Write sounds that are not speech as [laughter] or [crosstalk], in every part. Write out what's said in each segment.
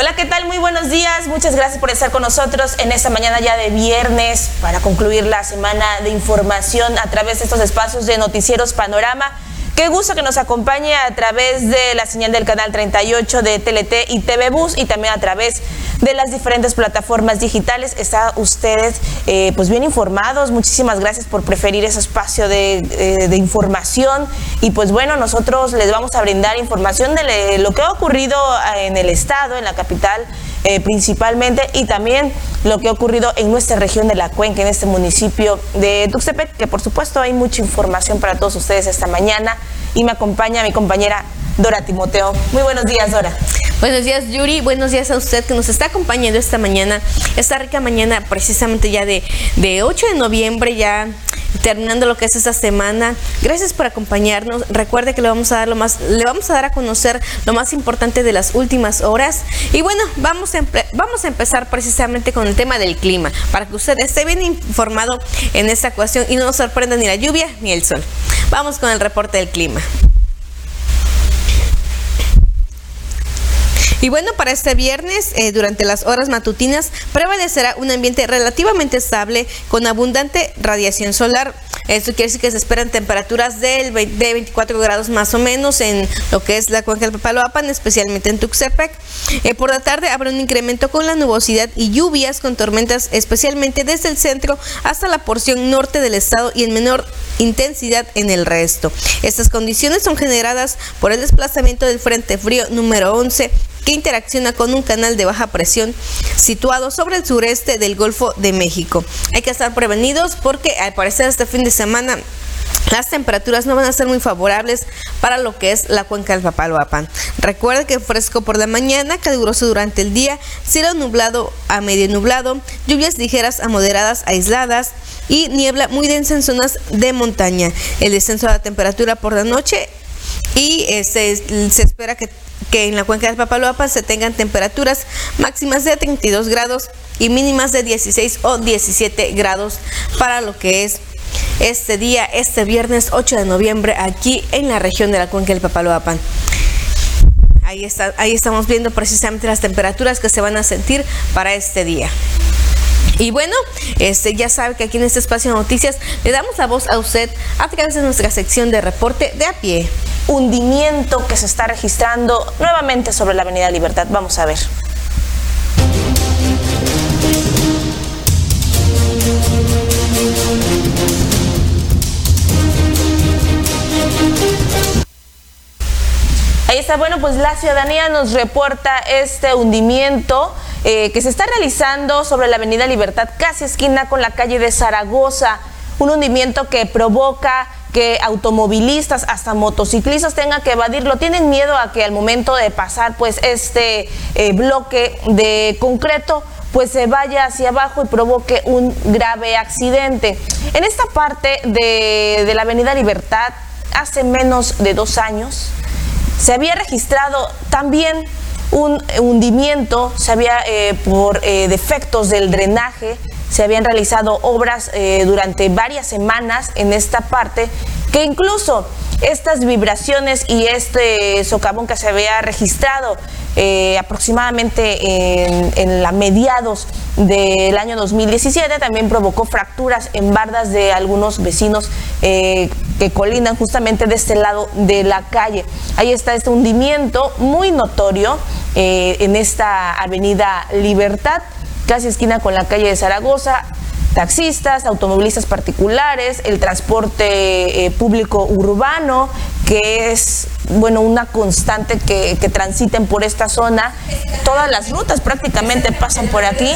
Hola, ¿qué tal? Muy buenos días. Muchas gracias por estar con nosotros en esta mañana ya de viernes para concluir la semana de información a través de estos espacios de Noticieros Panorama. Qué gusto que nos acompañe a través de la señal del canal 38 de TLT y TV Bus y también a través de las diferentes plataformas digitales. Está ustedes eh, pues bien informados. Muchísimas gracias por preferir ese espacio eh, de, información. Y pues bueno, nosotros les vamos a brindar información de lo que ha ocurrido en el estado, en la capital eh, principalmente, y también lo que ha ocurrido en nuestra región de la Cuenca, en este municipio de Tuxtepec, que por supuesto hay mucha información para todos ustedes esta mañana. Y me acompaña mi compañera Dora Timoteo. Muy buenos días, Dora. Buenos días, Yuri. Buenos días a usted que nos está acompañando esta mañana, esta rica mañana, precisamente ya de, de 8 de noviembre, ya terminando lo que es esta semana. Gracias por acompañarnos. Recuerde que le vamos a dar lo más, le vamos a dar a conocer lo más importante de las últimas horas. Y bueno, vamos a, vamos a empezar precisamente con el tema del clima, para que usted esté bien informado en esta cuestión y no nos sorprenda ni la lluvia ni el sol. Vamos con el reporte del clima. Y bueno, para este viernes, eh, durante las horas matutinas, prevalecerá un ambiente relativamente estable con abundante radiación solar. Esto quiere decir que se esperan temperaturas de 24 grados más o menos en lo que es la cuenca del Papaloapan, especialmente en Tuxtepec. Eh, por la tarde habrá un incremento con la nubosidad y lluvias con tormentas, especialmente desde el centro hasta la porción norte del estado y en menor intensidad en el resto. Estas condiciones son generadas por el desplazamiento del Frente Frío número 11 que interacciona con un canal de baja presión situado sobre el sureste del Golfo de México. Hay que estar prevenidos porque al parecer este fin de semana las temperaturas no van a ser muy favorables para lo que es la cuenca del Papaloapan. Recuerde que fresco por la mañana, caluroso durante el día, cielo nublado a medio nublado, lluvias ligeras a moderadas aisladas y niebla muy densa en zonas de montaña. El descenso de la temperatura por la noche y se, este, se espera que que en la cuenca del Papaloapan se tengan temperaturas máximas de 32 grados y mínimas de 16 o 17 grados para lo que es este día, este viernes 8 de noviembre, aquí en la región de la cuenca del Papaloapan. Ahí, ahí estamos viendo precisamente las temperaturas que se van a sentir para este día. Y bueno, este ya sabe que aquí en este espacio de noticias le damos la voz a usted a través de nuestra sección de reporte de a pie hundimiento que se está registrando nuevamente sobre la Avenida Libertad. Vamos a ver. Ahí está, bueno, pues la ciudadanía nos reporta este hundimiento eh, que se está realizando sobre la Avenida Libertad, casi esquina con la calle de Zaragoza. Un hundimiento que provoca que automovilistas, hasta motociclistas tengan que evadirlo. Tienen miedo a que al momento de pasar pues este eh, bloque de concreto pues se vaya hacia abajo y provoque un grave accidente. En esta parte de, la Avenida Libertad, hace menos de dos años, se había registrado también un hundimiento, se había eh, por eh, defectos del drenaje, se habían realizado obras eh, durante varias semanas en esta parte, que incluso estas vibraciones y este socavón que se había registrado eh, aproximadamente en, la mediados del año 2017 también provocó fracturas en bardas de algunos vecinos eh, que colindan justamente de este lado de la calle. Ahí está este hundimiento muy notorio en esta avenida Libertad casi esquina con la calle de Zaragoza, taxistas, automovilistas particulares, el transporte eh, público urbano, que es bueno una constante que, que, transiten por esta zona. Todas las rutas prácticamente pasan por aquí.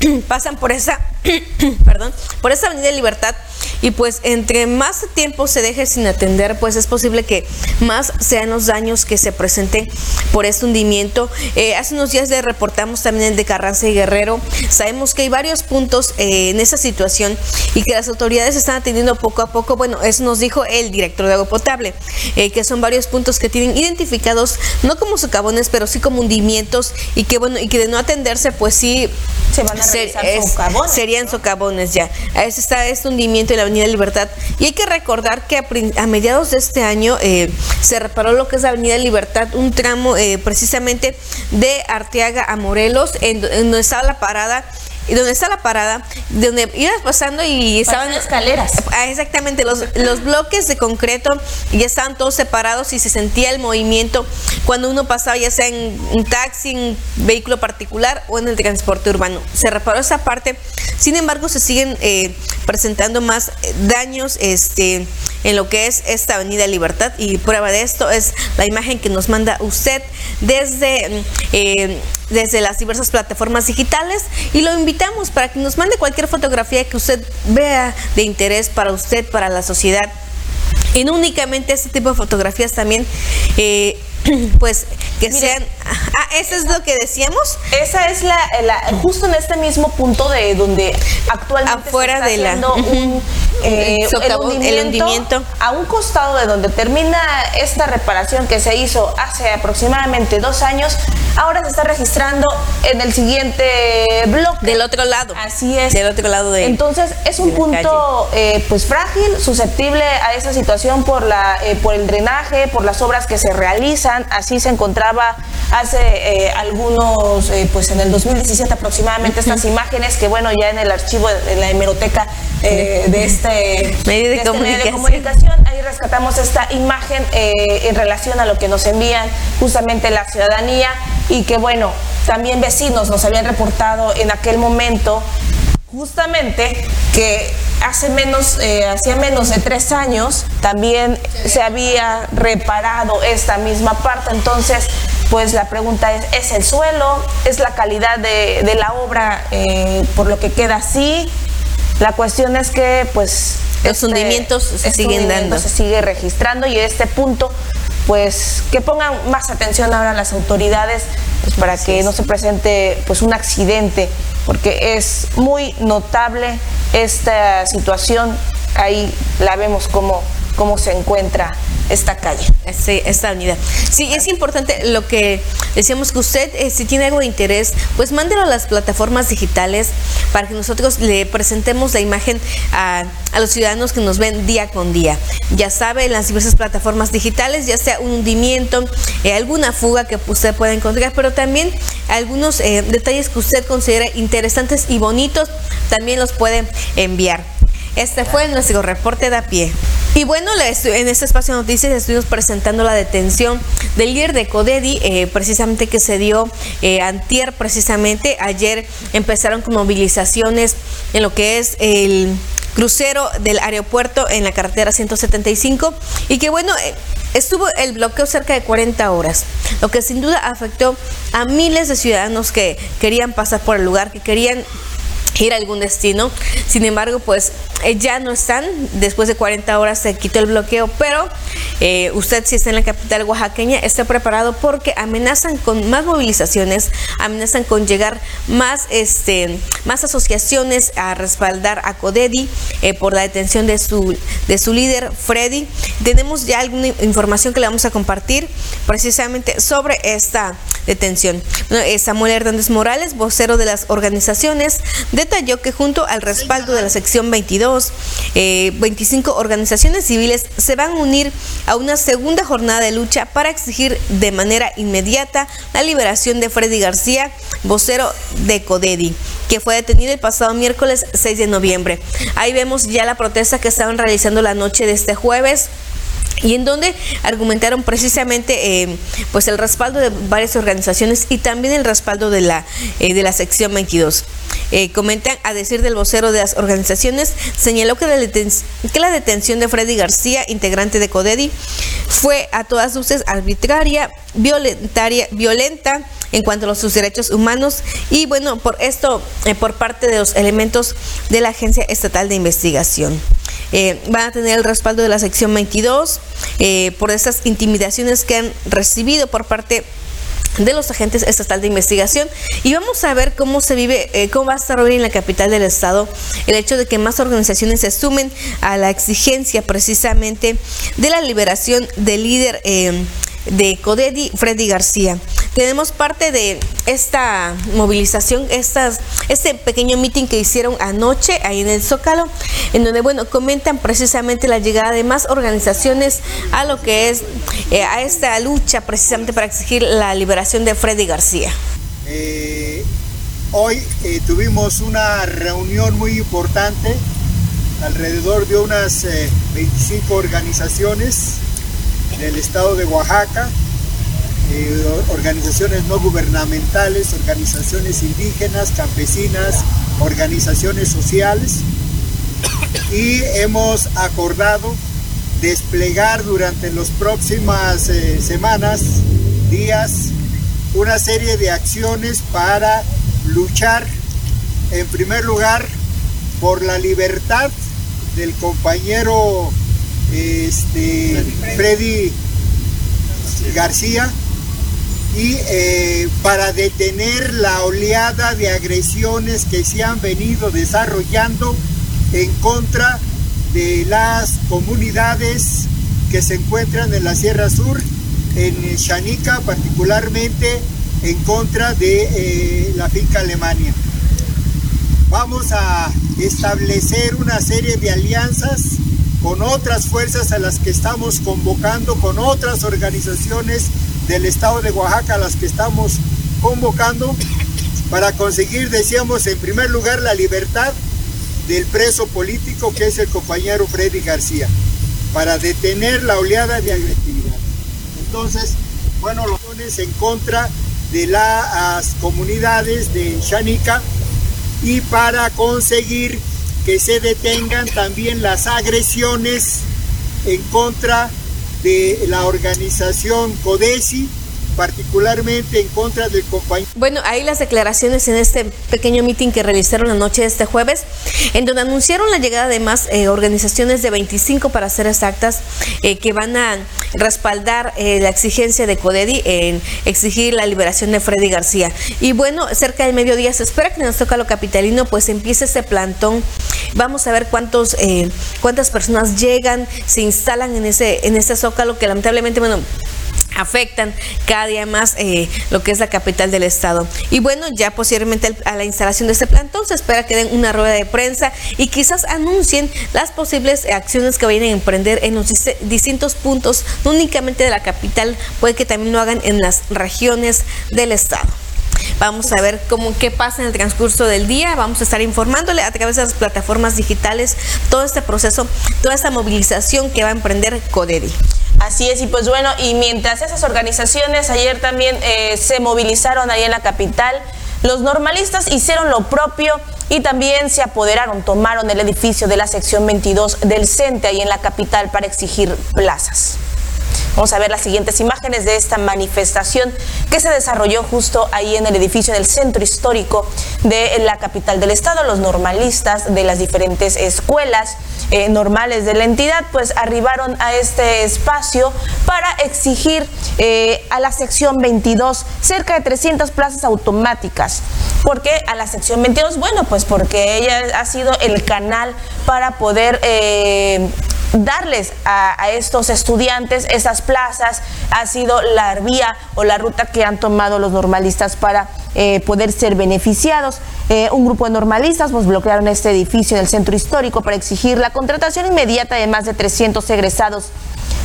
[clears throat] Pasan por esa, [clears throat] perdón, por esa avenida Libertad y pues entre más tiempo se deje sin atender, pues es posible que más sean los daños que se presenten por este hundimiento. Eh, hace unos días le reportamos también el de Carranza y Guerrero. Sabemos que hay varios puntos eh, en esa situación y que las autoridades están atendiendo poco a poco. Bueno, eso nos dijo el director de agua potable, eh, que son varios puntos que tienen identificados no como socavones, pero sí como hundimientos y que bueno, y que de no atenderse, pues sí se van a socavones. Serían socavones ya. Está este hundimiento en la Avenida Libertad. Y hay que recordar que a, mediados de este año eh, se reparó lo que es la Avenida Libertad, un tramo eh, precisamente de Arteaga a Morelos, en, donde estaba la parada y donde está la parada, donde ibas pasando y estaban escaleras. Ah, exactamente, los, los bloques de concreto ya estaban todos separados y se sentía el movimiento cuando uno pasaba ya sea en un taxi, en vehículo particular o en el transporte urbano. Se reparó esa parte, sin embargo se siguen eh, presentando más eh, daños este, en lo que es esta Avenida Libertad y prueba de esto es la imagen que nos manda usted desde, eh, desde las diversas plataformas digitales y lo invitamos para que nos mande cualquier fotografía que usted vea de interés para usted, para la sociedad. Y no únicamente este tipo de fotografías también. Eh, [clears throat] pues que sean ah eso es lo que decíamos esa es la, justo en este mismo punto de donde actualmente afuera está de la un, eh, el, hundimiento, a un costado de donde termina esta reparación que se hizo hace aproximadamente dos años ahora se está registrando en el siguiente bloque. Del otro lado. Así es. Del otro lado de entonces es un punto eh, pues frágil susceptible a esa situación por la eh, por el drenaje por las obras que se realizan. Así se encontraba hace eh, algunos, pues en el 2017 aproximadamente, estas imágenes que, bueno, ya en el archivo, en la hemeroteca de este, medio de, este comunicación. ahí rescatamos esta imagen en relación a lo que nos envían justamente la ciudadanía y que, bueno, también vecinos nos habían reportado en aquel momento justamente que hace menos, eh, hacía menos de tres años también se había reparado esta misma parte. Entonces, pues la pregunta es, ¿es el suelo? ¿Es la calidad de, la obra eh, por lo que queda así? La cuestión es que, pues... Los este, hundimientos se este siguen dando. Se sigue registrando y en este punto, pues que pongan más atención ahora las autoridades pues, para que no se presente pues un accidente porque es muy notable esta situación. Ahí la vemos como cómo se encuentra esta calle. Sí, esta avenida. Sí, es importante lo que decíamos que usted, eh, si tiene algo de interés, pues mándelo a las plataformas digitales para que nosotros le presentemos la imagen a, los ciudadanos que nos ven día con día. Ya sabe, en las diversas plataformas digitales, ya sea un hundimiento, eh, alguna fuga que usted pueda encontrar, pero también algunos eh, detalles que usted considere interesantes y bonitos, también los puede enviar. Este fue nuestro reporte de a pie. Y bueno, en este espacio de noticias estuvimos presentando la detención del líder de Codedi, eh, precisamente que se dio eh, antier, precisamente ayer empezaron con movilizaciones en lo que es el crucero del aeropuerto en la carretera 175 y que bueno, eh, estuvo el bloqueo cerca de 40 horas, lo que sin duda afectó a miles de ciudadanos que querían pasar por el lugar, que querían ir a algún destino. Sin embargo, pues eh, ya no están. Después de 40 horas se quitó el bloqueo, pero eh, usted si está en la capital oaxaqueña está preparado porque amenazan con más movilizaciones, amenazan con llegar más, este, más asociaciones a respaldar a Codedi eh, por la detención de su, de su líder, Freddy. Tenemos ya alguna información que le vamos a compartir precisamente sobre esta detención. Samuel Hernández Morales, vocero de las organizaciones, detalló que junto al respaldo de la sección 22, 25 eh, organizaciones civiles se van a unir a una segunda jornada de lucha para exigir de manera inmediata la liberación de Freddy García, vocero de Codedi que fue detenido el pasado miércoles 6 de noviembre. Ahí vemos ya la protesta que estaban realizando la noche de este jueves y en donde argumentaron precisamente eh, pues el respaldo de varias organizaciones y también el respaldo de la, eh, de la sección 22. Eh, comentan, a decir del vocero de las organizaciones, señaló que la, que la detención de Freddy García, integrante de CODEDI, fue a todas luces arbitraria, violentaria, violenta en cuanto a sus derechos humanos y bueno, por esto, por parte de los elementos de la Agencia Estatal de Investigación. Eh, van a tener el respaldo de la sección 22 eh, por esas intimidaciones que han recibido por parte de los agentes estatal de investigación y vamos a ver cómo se vive, eh, cómo va a estar hoy en la capital del estado el hecho de que más organizaciones se sumen a la exigencia precisamente de la liberación del líder de Codedi, Freddy García. Tenemos parte de esta movilización, estas, este pequeño meeting que hicieron anoche ahí en el Zócalo, en donde, bueno, comentan precisamente la llegada de más organizaciones a lo que es, eh, a esta lucha precisamente para exigir la liberación de Freddy García. Eh, hoy eh, tuvimos una reunión muy importante, alrededor de unas 25 organizaciones del estado de Oaxaca, eh, organizaciones no gubernamentales, organizaciones indígenas, campesinas, organizaciones sociales y hemos acordado desplegar durante las próximas eh, semanas, días, una serie de acciones para luchar en primer lugar por la libertad del compañero este, Freddy García y eh, para detener la oleada de agresiones que se han venido desarrollando en contra de las comunidades que se encuentran en la Sierra Sur, en Chanica particularmente en contra de eh, la finca Alemania. Vamos a establecer una serie de alianzas con otras fuerzas a las que estamos convocando, con otras organizaciones del estado de Oaxaca a las que estamos convocando para conseguir, decíamos, en primer lugar la libertad del preso político que es el compañero Freddy García, para detener la oleada de agresividad. Entonces, bueno, los en contra de las comunidades de Chanica y para conseguir que se detengan también las agresiones en contra de la organización CODESI, particularmente en contra del compañero. Bueno, ahí las declaraciones en este pequeño mitin que realizaron la noche de este jueves, en donde anunciaron la llegada de más eh, organizaciones de 25 para ser exactas, eh, que van a respaldar eh, la exigencia de Codedi en exigir la liberación de Freddy García. Y bueno, cerca del mediodía se espera que en el Zócalo Capitalino pues empiece ese plantón. Vamos a ver cuántos, cuántas personas llegan, se instalan en ese, en ese Zócalo que lamentablemente, bueno, afectan cada día más eh, lo que es la capital del estado. Y bueno, ya posiblemente a la instalación de este plantón se espera que den una rueda de prensa y quizás anuncien las posibles acciones que vayan a emprender en los distintos puntos, no únicamente de la capital, puede que también lo hagan en las regiones del estado. Vamos a ver cómo qué pasa en el transcurso del día. Vamos a estar informándole a través de las plataformas digitales todo este proceso, toda esta movilización que va a emprender Codedi. Así es, y pues bueno, y mientras esas organizaciones ayer también eh, se movilizaron ahí en la capital, los normalistas hicieron lo propio y también se apoderaron, tomaron el edificio de la sección 22 del CENTE ahí en la capital para exigir plazas. Vamos a ver las siguientes imágenes de esta manifestación que se desarrolló justo ahí en el edificio del centro histórico de la capital del estado. Los normalistas de las diferentes escuelas eh, normales de la entidad pues arribaron a este espacio para exigir eh, a la sección 22 cerca de 300 plazas automáticas. ¿Por qué a la sección 22? Bueno, pues porque ella ha sido el canal para poder eh, darles a, estos estudiantes esas plazas ha sido la vía o la ruta que han tomado los normalistas para eh, poder ser beneficiados. Eh, un grupo de normalistas pues, bloquearon este edificio en el centro histórico para exigir la contratación inmediata de más de 300 egresados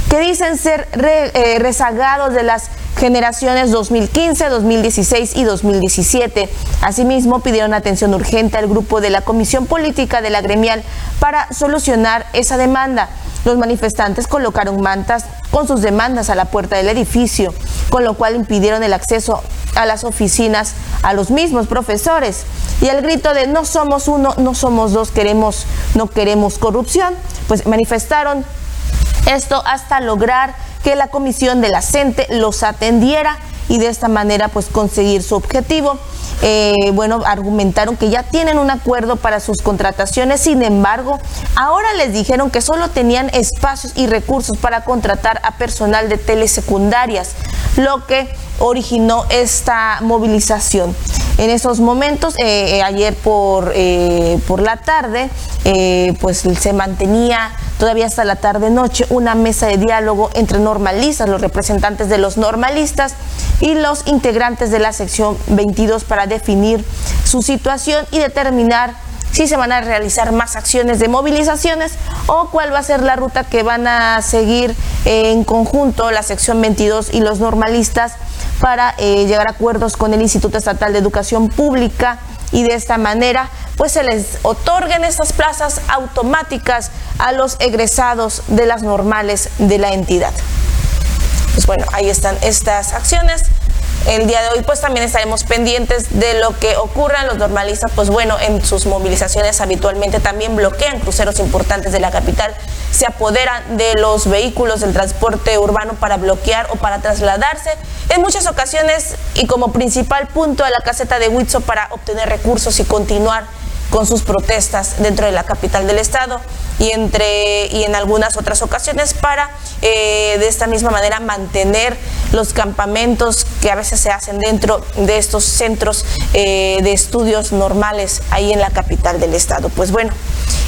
que dicen ser eh, rezagados de las generaciones 2015, 2016 y 2017. Asimismo, pidieron atención urgente al grupo de la Comisión Política de la Gremial para solucionar esa demanda. Los manifestantes colocaron mantas con sus demandas a la puerta del edificio, con lo cual impidieron el acceso a las oficinas a los mismos profesores. Y el grito de no somos uno, no somos dos, queremos, no queremos corrupción, pues manifestaron esto hasta lograr que la comisión de la CENTE los atendiera y de esta manera pues conseguir su objetivo. Eh, bueno, argumentaron que ya tienen un acuerdo para sus contrataciones, sin embargo, ahora les dijeron que solo tenían espacios y recursos para contratar a personal de telesecundarias, lo que originó esta movilización. En esos momentos, ayer por, por la tarde, pues se mantenía todavía hasta la tarde-noche una mesa de diálogo entre normalistas, los representantes de los normalistas y los integrantes de la sección 22 para definir su situación y determinar si se van a realizar más acciones de movilizaciones o cuál va a ser la ruta que van a seguir en conjunto la sección 22 y los normalistas para eh, llegar a acuerdos con el Instituto Estatal de Educación Pública y de esta manera pues se les otorguen estas plazas automáticas a los egresados de las normales de la entidad. Pues bueno, ahí están estas acciones el día de hoy pues también estaremos pendientes de lo que ocurra. Los normalistas pues bueno en sus movilizaciones habitualmente también bloquean cruceros importantes de la capital, se apoderan de los vehículos del transporte urbano para bloquear o para trasladarse en muchas ocasiones y como principal punto a la caseta de Huitzo para obtener recursos y continuar con sus protestas dentro de la capital del estado y entre y en algunas otras ocasiones para eh, de esta misma manera mantener los campamentos que a veces se hacen dentro de estos centros eh, de estudios normales ahí en la capital del estado. Pues bueno,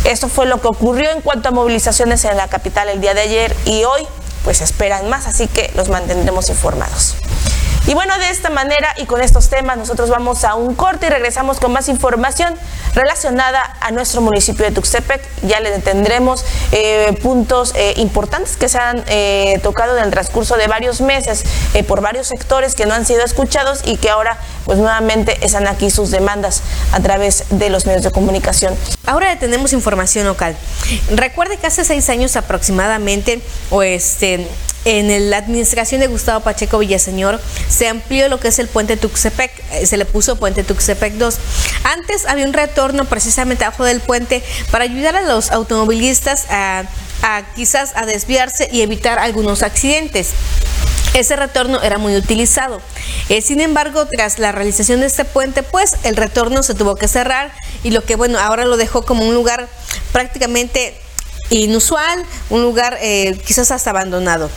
esto fue lo que ocurrió en cuanto a movilizaciones en la capital el día de ayer y hoy pues esperan más, así que los mantendremos informados. Y bueno, de esta manera y con estos temas nosotros vamos a un corte y regresamos con más información relacionada a nuestro municipio de Tuxtepec. Ya le tendremos eh, puntos eh, importantes que se han eh, tocado en el transcurso de varios meses por varios sectores que no han sido escuchados y que ahora pues nuevamente están aquí sus demandas a través de los medios de comunicación. Ahora tenemos información local. Recuerde que hace seis años aproximadamente, o este, en la administración de Gustavo Pacheco Villaseñor se amplió lo que es el puente Tuxtepec, eh, se le puso puente Tuxtepec 2. Antes había un retorno precisamente abajo del puente para ayudar a los automovilistas a, quizás a desviarse y evitar algunos accidentes. Ese retorno era muy utilizado. Eh, sin embargo, tras la realización de este puente, pues el retorno se tuvo que cerrar y lo que, bueno, ahora lo dejó como un lugar prácticamente inusual, un lugar eh, quizás hasta abandonado.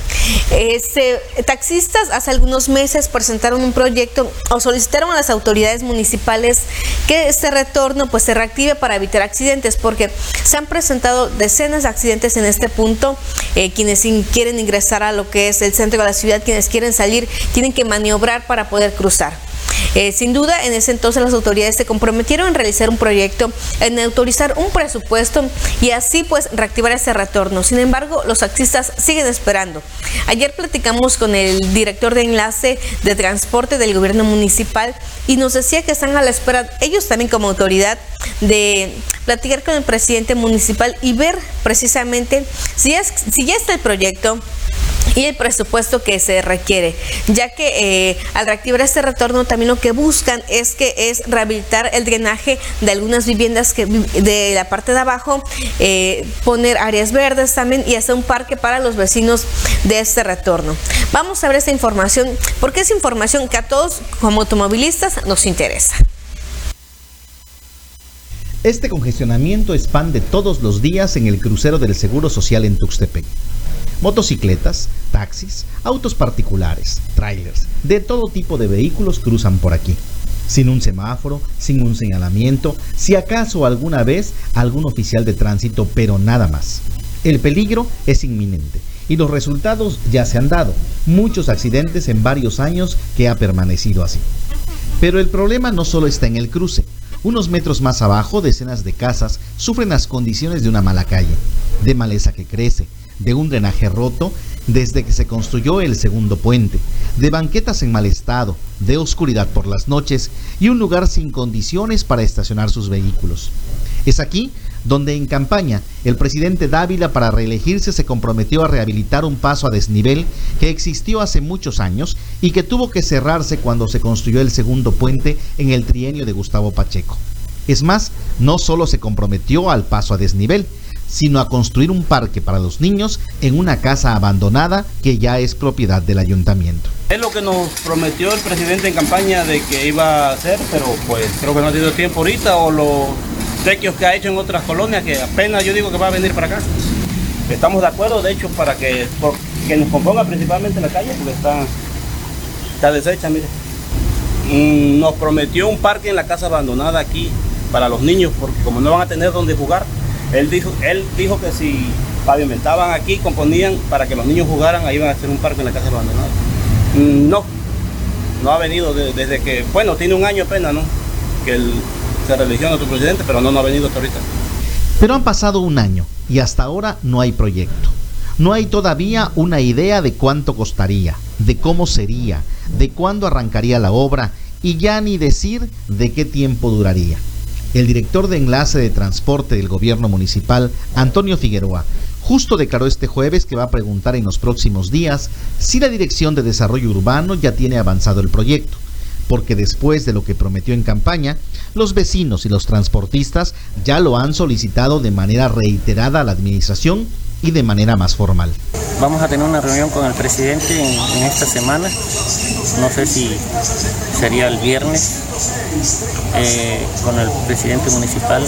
Este, taxistas hace algunos meses presentaron un proyecto o solicitaron a las autoridades municipales que este retorno pues se reactive para evitar accidentes porque se han presentado decenas de accidentes en este punto. Eh, quienes quieren ingresar a lo que es el centro de la ciudad, quienes quieren salir, tienen que maniobrar para poder cruzar. Eh, sin duda, en ese entonces las autoridades se comprometieron en realizar un proyecto, en autorizar un presupuesto y así pues reactivar ese retorno. Sin embargo, los taxistas siguen esperando. Ayer platicamos con el director de enlace de transporte del gobierno municipal y nos decía que están a la espera, ellos también como autoridad, de platicar con el presidente municipal y ver precisamente si, es, si ya está el proyecto, y el presupuesto que se requiere, ya que eh, al reactivar este retorno también lo que buscan es que es rehabilitar el drenaje de algunas viviendas que de la parte de abajo, eh, poner áreas verdes también y hacer un parque para los vecinos de este retorno. Vamos a ver esta información porque es información que a todos como automovilistas nos interesa. Este congestionamiento es pan de todos los días en el crucero del Seguro Social en Tuxtepec. Motocicletas, taxis, autos particulares, trailers, de todo tipo de vehículos cruzan por aquí. Sin un semáforo, sin un señalamiento, si acaso alguna vez algún oficial de tránsito, pero nada más. El peligro es inminente y los resultados ya se han dado. Muchos accidentes en varios años que ha permanecido así. Pero el problema no solo está en el cruce. Unos metros más abajo, decenas de casas sufren las condiciones de una mala calle, de maleza que crece, de un drenaje roto desde que se construyó el segundo puente, de banquetas en mal estado, de oscuridad por las noches y un lugar sin condiciones para estacionar sus vehículos. Es aquí donde en campaña el presidente Dávila para reelegirse se comprometió a rehabilitar un paso a desnivel que existió hace muchos años y que tuvo que cerrarse cuando se construyó el segundo puente en el trienio de Gustavo Pacheco. Es más, no solo se comprometió al paso a desnivel, sino a construir un parque para los niños en una casa abandonada que ya es propiedad del ayuntamiento. Es lo que nos prometió el presidente en campaña de que iba a hacer, pero pues creo que no ha tenido tiempo ahorita o los tequios que ha hecho en otras colonias que apenas yo digo que va a venir para acá. Estamos de acuerdo, de hecho, para que, que nos componga principalmente la calle porque está, está deshecha, mire. mm, nos prometió un parque en la casa abandonada aquí para los niños, porque como no van a tener donde jugar, él dijo, él dijo que si pavimentaban aquí, componían para que los niños jugaran, ahí iban a hacer un parque en la casa abandonada. Mm, no, no ha venido desde que, bueno, tiene un año apenas, ¿no? Que se religió nuestro presidente, pero no, no ha venido hasta ahorita. Pero han pasado un año y hasta ahora no hay proyecto. No hay todavía una idea de cuánto costaría, de cómo sería, de cuándo arrancaría la obra y ya ni decir de qué tiempo duraría. El director de enlace de transporte del gobierno municipal, Antonio Figueroa, justo declaró este jueves que va a preguntar en los próximos días si la Dirección de Desarrollo Urbano ya tiene avanzado el proyecto, porque después de lo que prometió en campaña, los vecinos y los transportistas ya lo han solicitado de manera reiterada a la administración y de manera más formal. Vamos a tener una reunión con el presidente en, esta semana, no sé si sería el viernes, eh, con el presidente municipal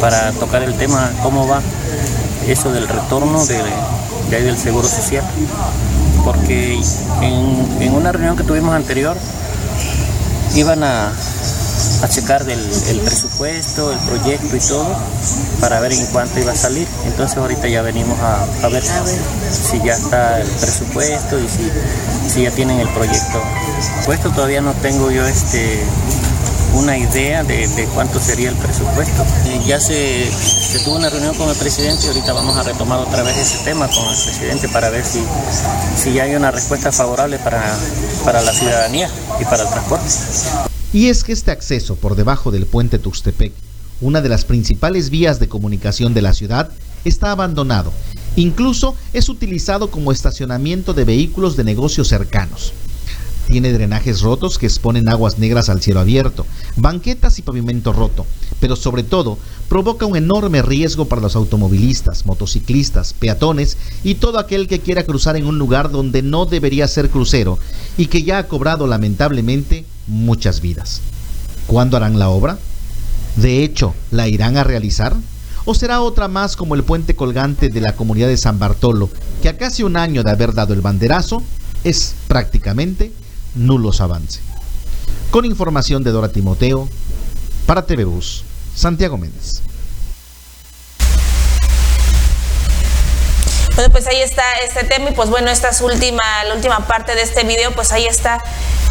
para tocar el tema, cómo va eso del retorno de, ahí del Seguro Social. Porque en una reunión que tuvimos anterior, iban a, a checar del, el presupuesto, el proyecto y todo, para ver en cuánto iba a salir. Entonces ahorita ya venimos a, a ver si ya está el presupuesto y si, si ya tienen el proyecto. Puesto todavía no tengo yo este una idea de, de cuánto sería el presupuesto. Y ya se, se, tuvo una reunión con el presidente y ahorita vamos a retomar otra vez ese tema con el presidente para ver si, si ya hay una respuesta favorable para, para la ciudadanía y para el transporte. Y es que este acceso por debajo del puente Tuxtepec, una de las principales vías de comunicación de la ciudad, está abandonado. Incluso es utilizado como estacionamiento de vehículos de negocios cercanos. Tiene drenajes rotos que exponen aguas negras al cielo abierto, banquetas y pavimento roto, pero sobre todo provoca un enorme riesgo para los automovilistas, motociclistas, peatones y todo aquel que quiera cruzar en un lugar donde no debería ser crucero y que ya ha cobrado lamentablemente muchas vidas. ¿Cuándo harán la obra? ¿De hecho, la irán a realizar? ¿O será otra más como el puente colgante de la comunidad de San Bartolo, que a casi un año de haber dado el banderazo, es prácticamente nulos avance? Con información de Dora Timoteo, para TV Bus, Santiago Méndez. Bueno, pues ahí está este tema y pues bueno, esta es última, la última parte de este video, pues ahí está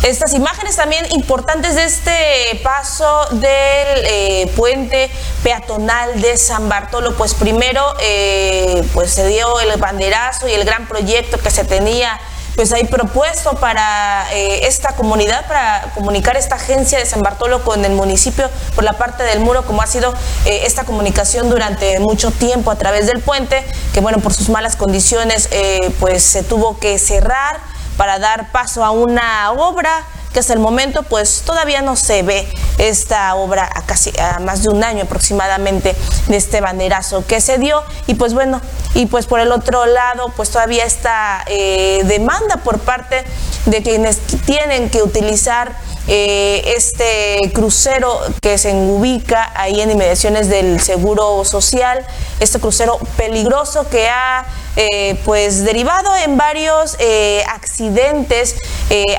estas imágenes también importantes de este paso del eh, puente peatonal de San Bartolo, pues primero eh, pues se dio el banderazo y el gran proyecto que se tenía pues ahí propuesto para eh, esta comunidad, para comunicar esta agencia de San Bartolo con el municipio por la parte del muro, como ha sido esta comunicación durante mucho tiempo a través del puente, que bueno, por sus malas condiciones pues se tuvo que cerrar para dar paso a una obra que hasta el momento pues todavía no se ve esta obra a casi a más de un año aproximadamente de este banderazo que se dio. Y pues bueno y pues por el otro lado pues todavía esta eh, demanda por parte de quienes tienen que utilizar eh, este crucero que se ubica ahí en inmediaciones del Seguro Social, este crucero peligroso que ha eh, pues derivado en varios eh, accidentes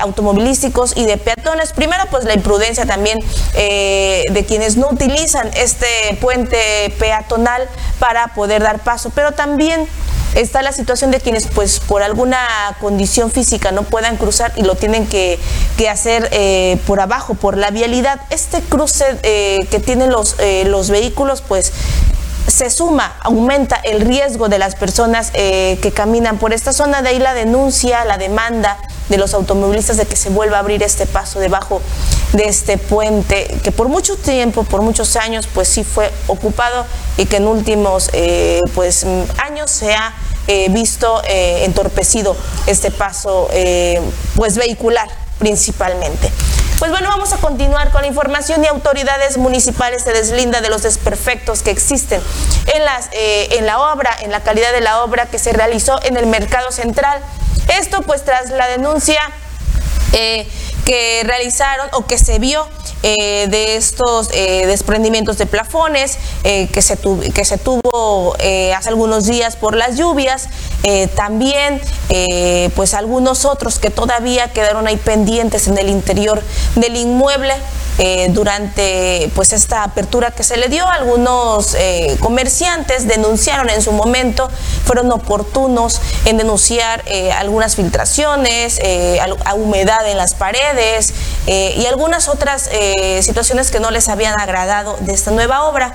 automovilísticos y de peatones. Primero pues la imprudencia también de quienes no utilizan este puente peatonal para poder dar paso, pero también está la situación de quienes pues por alguna condición física no puedan cruzar y lo tienen que, hacer eh, por abajo, por la vialidad. Este cruce eh, que tienen los, eh, los vehículos pues se suma, aumenta el riesgo de las personas que caminan por esta zona, de ahí la denuncia, la demanda de los automovilistas de que se vuelva a abrir este paso debajo de este puente, que por mucho tiempo, por muchos años, pues sí fue ocupado y que en últimos eh, pues años se ha eh, visto eh, entorpecido este paso pues vehicular principalmente. Pues bueno, vamos a continuar con la información y autoridades municipales se deslinda de los desperfectos que existen en, las, en la obra, en la calidad de la obra que se realizó en el mercado central. Esto pues tras la denuncia que realizaron o que se vio eh, de estos eh, desprendimientos de plafones eh, que, se que se tuvo hace algunos días por las lluvias eh, también eh, pues algunos otros que todavía quedaron ahí pendientes en el interior del inmueble. Eh, durante pues esta apertura que se le dio. Algunos eh, comerciantes denunciaron en su momento, fueron oportunos en denunciar eh, algunas filtraciones, a humedad en las paredes y algunas otras situaciones que no les habían agradado de esta nueva obra.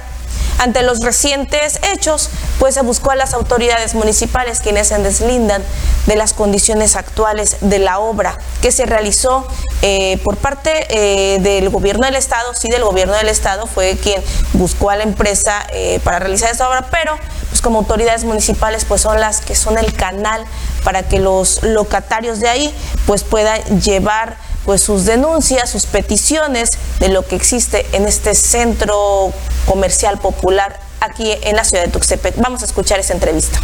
Ante los recientes hechos, pues se buscó a las autoridades municipales quienes se deslindan de las condiciones actuales de la obra que se realizó eh, por parte eh, del gobierno del estado, sí del gobierno del estado fue quien buscó a la empresa eh, para realizar esta obra, pero pues como autoridades municipales pues son las que son el canal para que los locatarios de ahí pues puedan llevar pues sus denuncias, sus peticiones de lo que existe en este centro comercial popular aquí en la ciudad de Tuxtepec. Vamos a escuchar esa entrevista.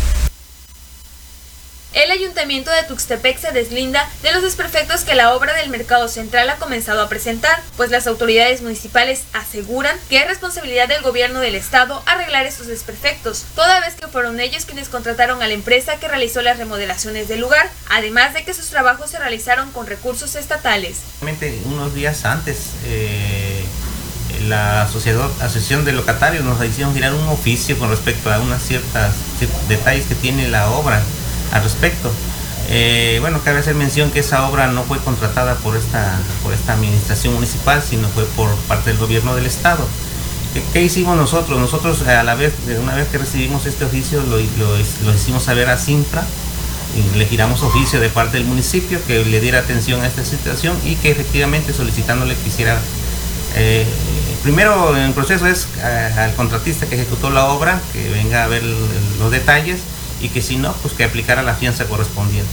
El ayuntamiento de Tuxtepec se deslinda de los desperfectos que la obra del mercado central ha comenzado a presentar, pues las autoridades municipales aseguran que es responsabilidad del gobierno del estado arreglar estos desperfectos, toda vez que fueron ellos quienes contrataron a la empresa que realizó las remodelaciones del lugar, además de que sus trabajos se realizaron con recursos estatales. Unos días antes, eh, la asociación de locatarios nos hicieron girar un oficio con respecto a unas ciertas detalles que tiene la obra al respecto. Eh, bueno, cabe hacer mención que esa obra no fue contratada por esta, por esta administración municipal, sino fue por parte del gobierno del estado. ¿Qué, hicimos nosotros? Nosotros a la vez, una vez que recibimos este oficio, lo, lo, hicimos saber a Simpra, le giramos oficio de parte del municipio que le diera atención a esta situación y que efectivamente solicitándole que hiciera eh, primero en proceso es eh, al contratista que ejecutó la obra que venga a ver los detalles y que si no, pues que aplicara la fianza correspondiente.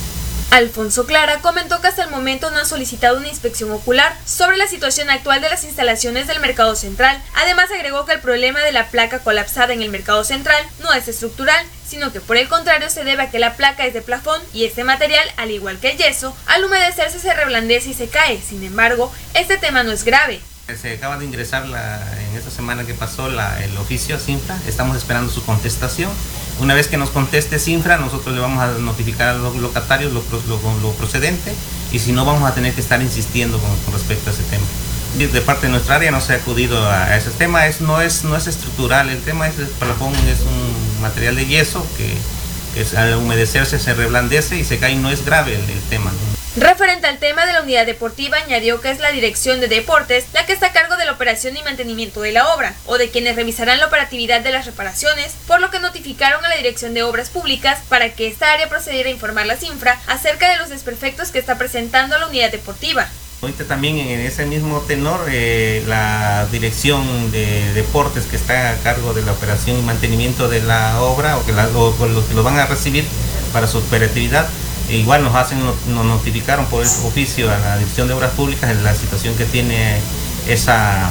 Alfonso Clara comentó que hasta el momento no ha solicitado una inspección ocular sobre la situación actual de las instalaciones del mercado central. Además agregó que el problema de la placa colapsada en el mercado central no es estructural, sino que por el contrario se debe a que la placa es de plafón y este material, al igual que el yeso, al humedecerse se reblandece y se cae. Sin embargo, este tema no es grave. Se acaba de ingresar en esta semana que pasó el oficio a Cinta, estamos esperando su contestación una vez que nos conteste Sinfra, nosotros le vamos a notificar a los locatarios lo, procedente y si no, vamos a tener que estar insistiendo con, respecto a ese tema. De parte de nuestra área no se ha acudido a, ese tema, es, no, es, no es estructural, el tema es el plafón, es un material de yeso que, al humedecerse se reblandece y se cae, no es grave el, tema. Referente al tema de la unidad deportiva, añadió que es la Dirección de Deportes la que está a cargo de la operación y mantenimiento de la obra, o de quienes revisarán la operatividad de las reparaciones, por lo que notificaron a la Dirección de Obras Públicas para que esta área procediera a informar la CINFRA acerca de los desperfectos que está presentando la unidad deportiva. Ahorita también en ese mismo tenor, eh, la dirección de deportes que está a cargo de la operación y mantenimiento de la obra o que, los que lo van a recibir para su operatividad, igual nos hacen, nos notificaron por ese oficio a la Dirección de Obras Públicas en la situación que tiene esa,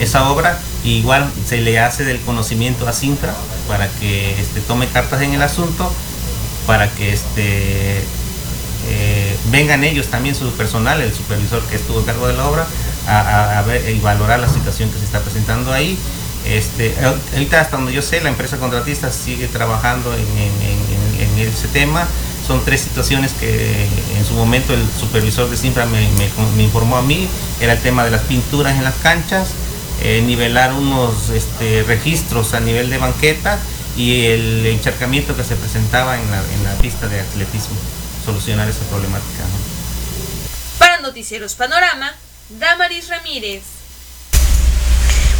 esa obra. igual se le hace del conocimiento a Sintra para que este, tome cartas en el asunto, para que este, eh, vengan ellos también su personal, el supervisor que estuvo a cargo de la obra, a, ver y valorar la situación que se está presentando ahí. Este, ahorita hasta donde yo sé, la empresa contratista sigue trabajando en ese tema son tres situaciones que en su momento el supervisor de Sinfra me, informó a mí. Era el tema de las pinturas en las canchas, eh, nivelar unos este, registros a nivel de banqueta y el encharcamiento que se presentaba en la, pista de atletismo, solucionar esa problemática. Para Noticieros Panorama, Damaris Ramírez.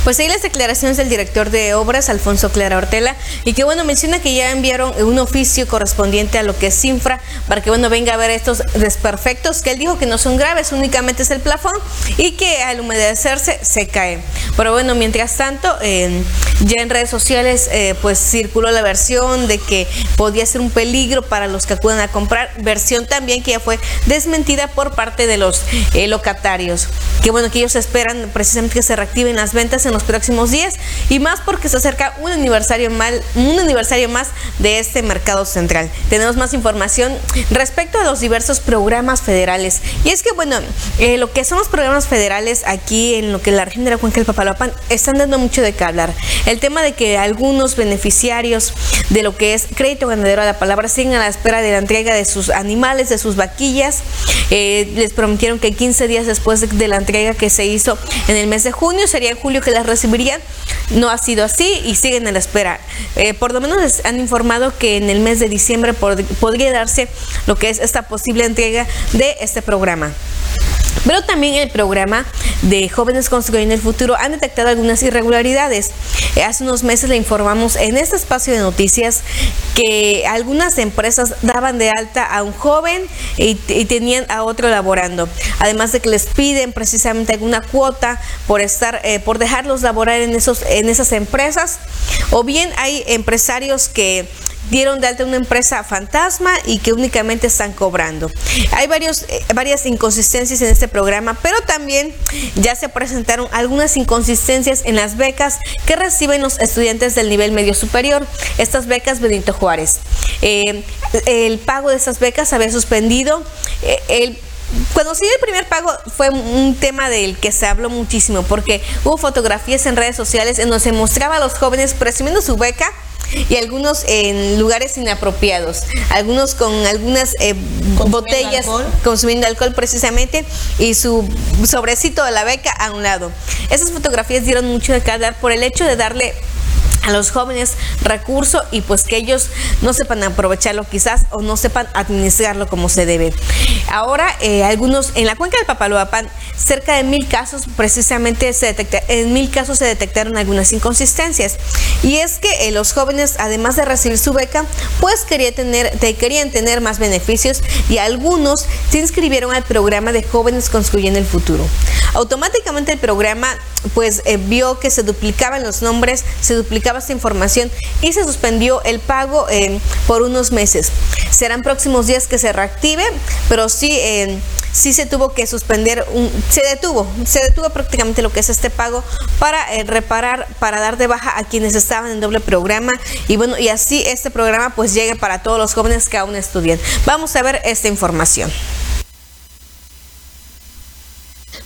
Pues ahí las declaraciones del director de obras, Alfonso Clara Ortela, y que bueno, menciona que ya enviaron un oficio correspondiente a lo que es infra para que bueno venga a ver estos desperfectos que él dijo que no son graves, únicamente es el plafón y que al humedecerse se cae. Pero bueno, mientras tanto, ya en redes sociales eh, pues circuló la versión de que podía ser un peligro para los que acudan a comprar, versión también que ya fue desmentida por parte de los eh, locatarios. Que bueno, que ellos esperan precisamente que se reactiven las ventas en los próximos días y más porque se acerca un aniversario, mal, un aniversario más de este mercado central. Tenemos más información respecto a los diversos programas federales. Y es que, bueno, eh, lo que son los programas federales aquí en lo que la región de la cuenca del Papaloapan están dando mucho de qué hablar. El tema de que algunos beneficiarios de lo que es crédito ganadero a la palabra siguen a la espera de la entrega de sus animales, de sus vaquillas. Eh, les prometieron que 15 días después de, la entrega que se hizo en el mes de junio, sería en julio que las recibirían. No ha sido así y siguen a la espera. Eh, por lo menos les han informado que en el mes de diciembre podría darse lo que es esta posible entrega de este programa. Pero también el programa de Jóvenes Construyendo el Futuro han detectado algunas irregularidades. Eh, hace unos meses le informamos en este espacio de noticias que algunas empresas daban de alta a un joven y, tenían a otro laborando. Además de que les piden precisamente alguna cuota por estar, eh, por dejarlos laborar en esos, en esas empresas. O bien hay empresarios que dieron de alta una empresa fantasma y que únicamente están cobrando. Hay varios, eh, varias inconsistencias en este programa, pero también ya se presentaron algunas inconsistencias en las becas que reciben los estudiantes del nivel medio superior, estas becas Benito Juárez. Eh, el pago de estas becas había suspendido. Eh, el cuando dio el primer pago fue un tema del que se habló muchísimo porque hubo fotografías en redes sociales en donde se mostraba a los jóvenes presumiendo su beca y algunos en lugares inapropiados, algunos con algunas eh, botellas consumiendo alcohol precisamente y su sobrecito de la beca a un lado. Esas fotografías dieron mucho de qué hablar por el hecho de darle a los jóvenes recurso y pues que ellos no sepan aprovecharlo quizás o no sepan administrarlo como se debe. Ahora, eh, algunos en la cuenca del Papaloapan, cerca de mil casos precisamente se detecta, en mil casos se detectaron algunas inconsistencias. Y es que eh, los jóvenes, además de recibir su beca, pues querían tener, querían tener más beneficios y algunos se inscribieron al programa de jóvenes construyendo el futuro. Automáticamente el programa pues eh, vio que se duplicaban los nombres, se esta información y se suspendió el pago eh, por unos meses. Serán próximos días que se reactive, pero sí, eh, sí se tuvo que suspender, un, se detuvo, se detuvo prácticamente lo que es este pago para reparar, para dar de baja a quienes estaban en doble programa y bueno, y así este programa pues llegue para todos los jóvenes que aún estudian. Vamos a ver esta información.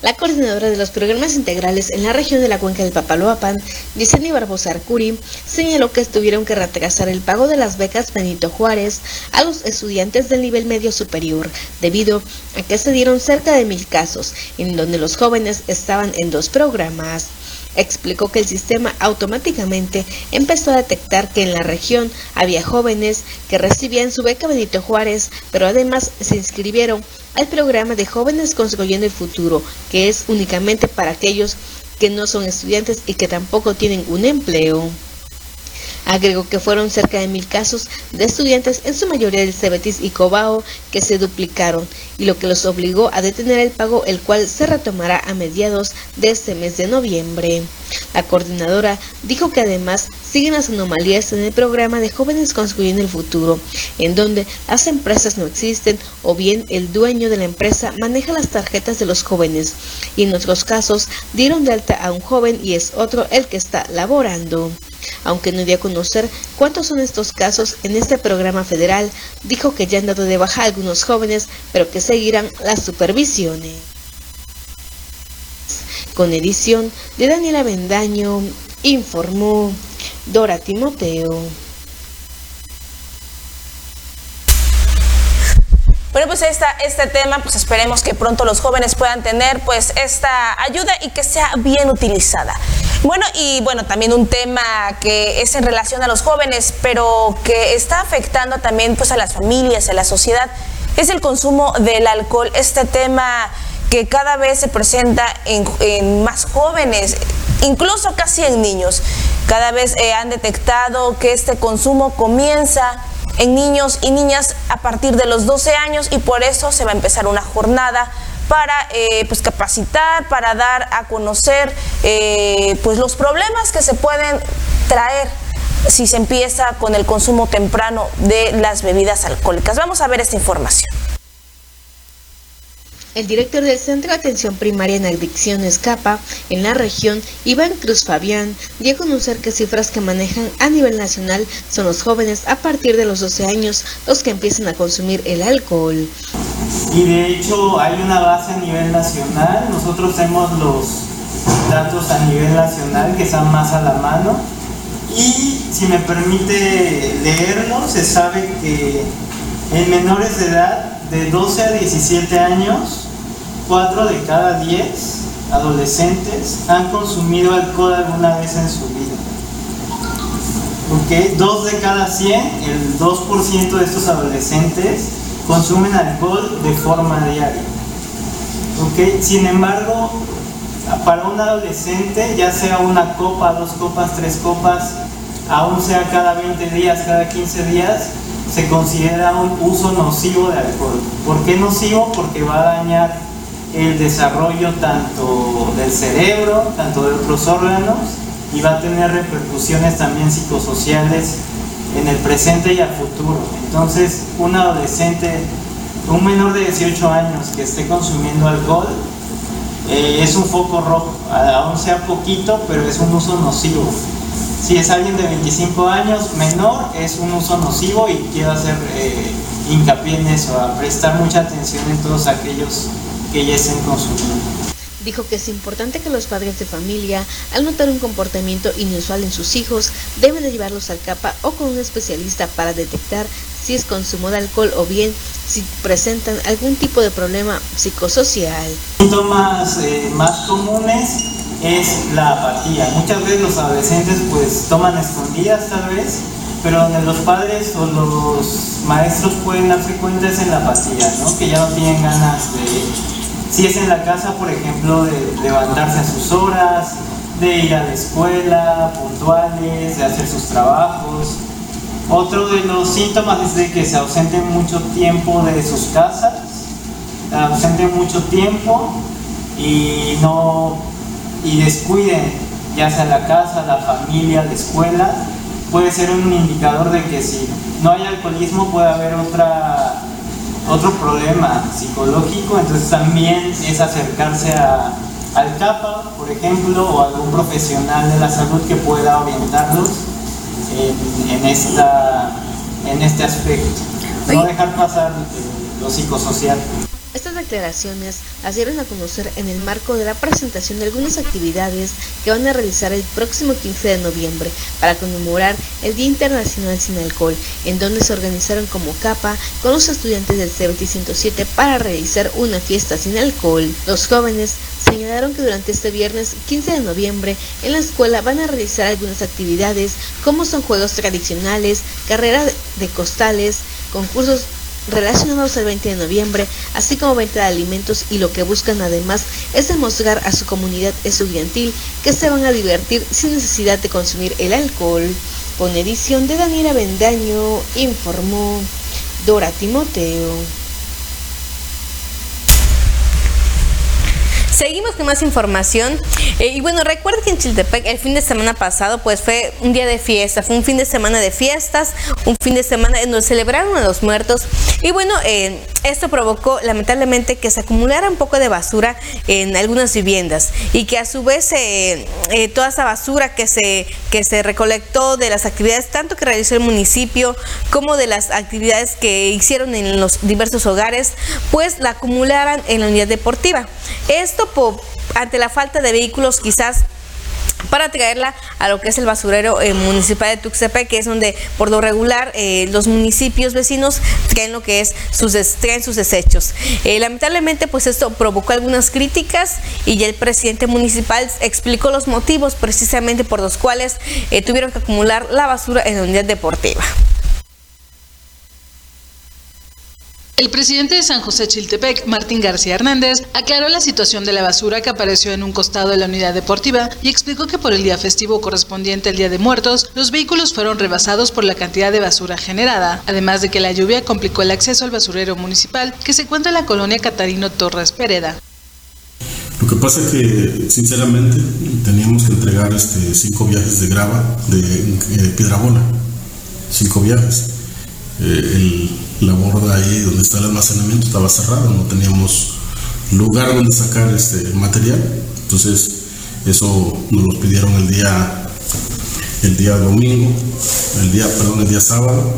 La coordinadora de los programas integrales en la región de la cuenca del Papaloapan, Yesenia Barbosa Arcuri, señaló que tuvieron que retrasar el pago de las becas Benito Juárez a los estudiantes del nivel medio superior, debido a que se dieron cerca de mil casos, en donde los jóvenes estaban en dos programas explicó que el sistema automáticamente empezó a detectar que en la región había jóvenes que recibían su beca Benito Juárez, pero además se inscribieron al programa de Jóvenes Construyendo el Futuro, que es únicamente para aquellos que no son estudiantes y que tampoco tienen un empleo. Agregó que fueron cerca de mil casos de estudiantes, en su mayoría del Cebetis y Cobao, que se duplicaron, y lo que los obligó a detener el pago, el cual se retomará a mediados de este mes de noviembre. La coordinadora dijo que además siguen las anomalías en el programa de Jóvenes Construyendo el Futuro, en donde las empresas no existen o bien el dueño de la empresa maneja las tarjetas de los jóvenes y en otros casos dieron de alta a un joven y es otro el que está laborando. Aunque no dio a conocer cuántos son estos casos en este programa federal, dijo que ya han dado de baja a algunos jóvenes, pero que seguirán las supervisiones. Con edición de Daniela Bendaño, informó Dora Timoteo. Bueno, pues esta, este tema, pues esperemos que pronto los jóvenes puedan tener pues esta ayuda y que sea bien utilizada. Bueno, y bueno, también un tema que es en relación a los jóvenes, pero que está afectando también pues a las familias, a la sociedad, es el consumo del alcohol. Este tema que cada vez se presenta en, más jóvenes, incluso casi en niños. Cada vez eh, han detectado que este consumo comienza en niños y niñas a partir de los 12 años y por eso se va a empezar una jornada para eh, pues capacitar, para dar a conocer eh, pues los problemas que se pueden traer si se empieza con el consumo temprano de las bebidas alcohólicas. Vamos a ver esta información. El director del Centro de Atención Primaria en Adicciones CAPA en la región, Iván Cruz Fabián, dio a conocer que cifras que manejan a nivel nacional son los jóvenes a partir de los 12 años los que empiezan a consumir el alcohol. Y de hecho hay una base a nivel nacional, nosotros tenemos los datos a nivel nacional que están más a la mano y si me permite leerlo, se sabe que en menores de edad de 12 a 17 años 4 de cada 10 adolescentes han consumido alcohol alguna vez en su vida. ¿Ok? 2 de cada 100, el 2% de estos adolescentes consumen alcohol de forma diaria. ¿Ok? Sin embargo, para un adolescente, ya sea una copa, dos copas, tres copas, aún sea cada 20 días, cada 15 días, se considera un uso nocivo de alcohol. ¿Por qué nocivo? Porque va a dañar el desarrollo tanto del cerebro, tanto de otros órganos y va a tener repercusiones también psicosociales en el presente y al futuro. Entonces, un adolescente, un menor de 18 años que esté consumiendo alcohol, eh, es un foco rojo, aún sea poquito, pero es un uso nocivo. Si es alguien de 25 años menor, es un uso nocivo y quiero hacer eh, hincapié en eso, a prestar mucha atención en todos aquellos que ya estén consumiendo. Dijo que es importante que los padres de familia, al notar un comportamiento inusual en sus hijos, deben de llevarlos al CAPA o con un especialista para detectar si es consumo de alcohol o bien si presentan algún tipo de problema psicosocial. Síntomas eh, más comunes es la apatía. Muchas veces los adolescentes pues toman escondidas tal vez, pero donde los padres o los maestros pueden darse cuenta es en la apatía, ¿no? que ya no tienen ganas de si es en la casa, por ejemplo, de levantarse a sus horas, de ir a la escuela, puntuales, de hacer sus trabajos. Otro de los síntomas es de que se ausenten mucho tiempo de sus casas, ausenten mucho tiempo y no y descuiden ya sea la casa, la familia, la escuela, puede ser un indicador de que si no hay alcoholismo puede haber otra otro problema psicológico, entonces también es acercarse a, al CAPA, por ejemplo, o a algún profesional de la salud que pueda orientarlos en, esta, en este aspecto. No dejar pasar lo psicosocial. Estas declaraciones las dieron a conocer en el marco de la presentación de algunas actividades que van a realizar el próximo 15 de noviembre para conmemorar el Día Internacional Sin Alcohol, en donde se organizaron como capa con los estudiantes del C707 para realizar una fiesta sin alcohol. Los jóvenes señalaron que durante este viernes 15 de noviembre en la escuela van a realizar algunas actividades como son juegos tradicionales, carrera de costales, concursos relacionados al 20 de noviembre, así como venta de alimentos y lo que buscan además es demostrar a su comunidad estudiantil que se van a divertir sin necesidad de consumir el alcohol. Con edición de Daniela Bendaño, informó Dora Timoteo. Seguimos con más información. Eh, y bueno, recuerden que en Chiltepec el fin de semana pasado pues fue un día de fiesta, fue un fin de semana de fiestas, un fin de semana en donde celebraron a los muertos. Y bueno, eh, esto provocó lamentablemente que se acumulara un poco de basura en algunas viviendas y que a su vez eh, toda esa basura que se, que se recolectó de las actividades tanto que realizó el municipio como de las actividades que hicieron en los diversos hogares, pues la acumularan en la unidad deportiva. Esto ante la falta de vehículos quizás para traerla a lo que es el basurero eh, municipal de Tuxtepec, que es donde por lo regular eh, los municipios vecinos traen lo que es sus traen sus desechos. Eh, lamentablemente, pues esto provocó algunas críticas y ya el presidente municipal explicó los motivos precisamente por los cuales tuvieron que acumular la basura en la unidad deportiva. El presidente de San José Chiltepec, Martín García Hernández, aclaró la situación de la basura que apareció en un costado de la unidad deportiva y explicó que por el día festivo correspondiente al Día de Muertos, los vehículos fueron rebasados por la cantidad de basura generada, además de que la lluvia complicó el acceso al basurero municipal que se encuentra en la colonia Catarino Torres Pereda. Lo que pasa es que, sinceramente, teníamos que entregar este, cinco viajes de grava de, de Piedrabola, cinco viajes. Eh, el, la borda ahí donde está el almacenamiento estaba cerrada, no teníamos lugar donde sacar este material. Entonces, eso nos lo pidieron el día el día domingo, el día, perdón, el día sábado,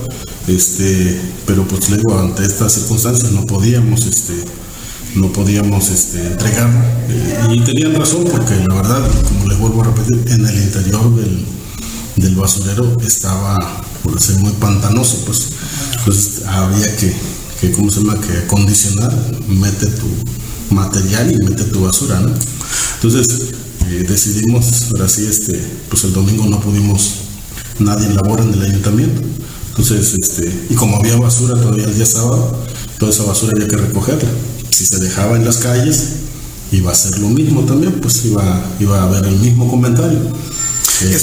este, pero pues luego ante estas circunstancias no podíamos, este, no podíamos este, entregar eh, y tenían razón porque la verdad, como les vuelvo a repetir, en el interior del, del basurero estaba, por ser muy pantanoso, pues, pues había que, que, ¿cómo se llama?, que acondicionar, mete tu material y mete tu basura, ¿no? Entonces, eh, decidimos, ahora sí, este, pues el domingo no pudimos, nadie labora en el ayuntamiento, entonces, este, y como había basura todavía el día sábado, toda esa basura había que recogerla. Si se dejaba en las calles, iba a ser lo mismo también, pues iba, iba a haber el mismo comentario eh,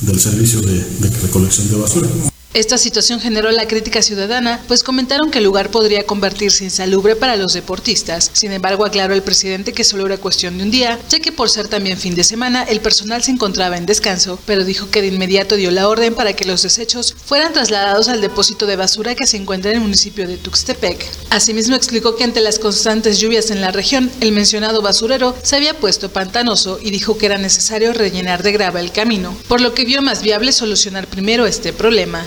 del servicio de, recolección de basura. Esta situación generó la crítica ciudadana, pues comentaron que el lugar podría convertirse insalubre para los deportistas. Sin embargo, aclaró el presidente que solo era cuestión de un día, ya que por ser también fin de semana, el personal se encontraba en descanso, pero dijo que de inmediato dio la orden para que los desechos fueran trasladados al depósito de basura que se encuentra en el municipio de Tuxtepec. Asimismo, explicó que ante las constantes lluvias en la región, el mencionado basurero se había puesto pantanoso y dijo que era necesario rellenar de grava el camino, por lo que vio más viable solucionar primero este problema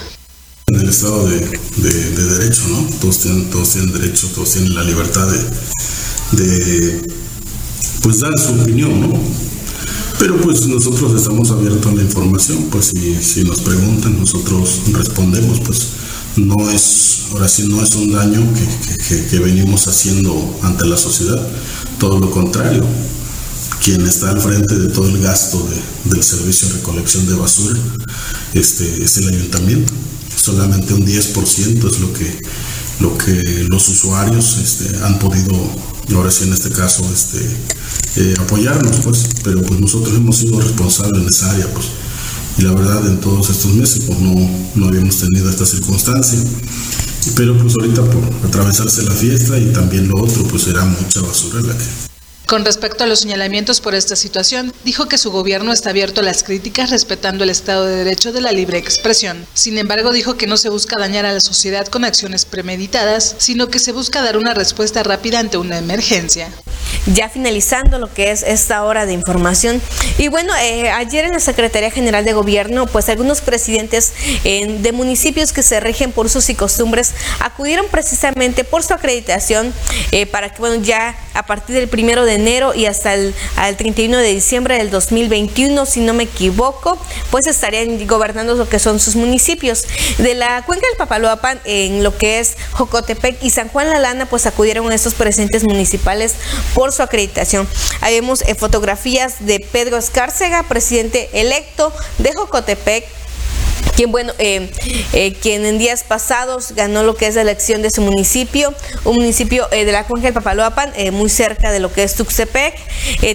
en el Estado de, Derecho, ¿no? Todos tienen, todos tienen derecho, todos tienen la libertad de, de, pues dar su opinión, ¿no? Pero pues nosotros estamos abiertos a la información, pues si, si nos preguntan, nosotros respondemos, pues no es, ahora sí, no es un daño que, que, venimos haciendo ante la sociedad, todo lo contrario. Quien está al frente de todo el gasto de, del servicio de recolección de basura este, es el ayuntamiento solamente un 10% es lo que, lo que los usuarios este, han podido, ahora sí en este caso, este, eh, apoyarnos, pues, pero pues nosotros hemos sido responsables en esa área, pues, y la verdad en todos estos meses pues no, no habíamos tenido esta circunstancia. Pero pues ahorita por atravesarse la fiesta y también lo otro, pues era mucha basura la que con respecto a los señalamientos por esta situación, dijo que su gobierno está abierto a las críticas respetando el Estado de Derecho de la libre expresión. Sin embargo, dijo que no se busca dañar a la sociedad con acciones premeditadas, sino que se busca dar una respuesta rápida ante una emergencia. Ya finalizando lo que es esta hora de información. Y bueno, eh, ayer en la Secretaría General de Gobierno, pues algunos presidentes de municipios que se rigen por sus y costumbres acudieron precisamente por su acreditación eh, para que, bueno, ya a partir del primero de enero y hasta el 31 de diciembre del 2021, si no me equivoco, pues estarían gobernando lo que son sus municipios. De la cuenca del Papaloapan, en lo que es Jocotepec y San Juan La Lana, pues acudieron estos presentes municipales por su acreditación. Ahí vemos eh, fotografías de Pedro Escárcega, presidente electo de Jocotepec, quien bueno, eh, eh, quien en días pasados ganó lo que es la elección de su municipio, un municipio de la cuenca del Papaloapan, muy cerca de lo que es Tuxtepec.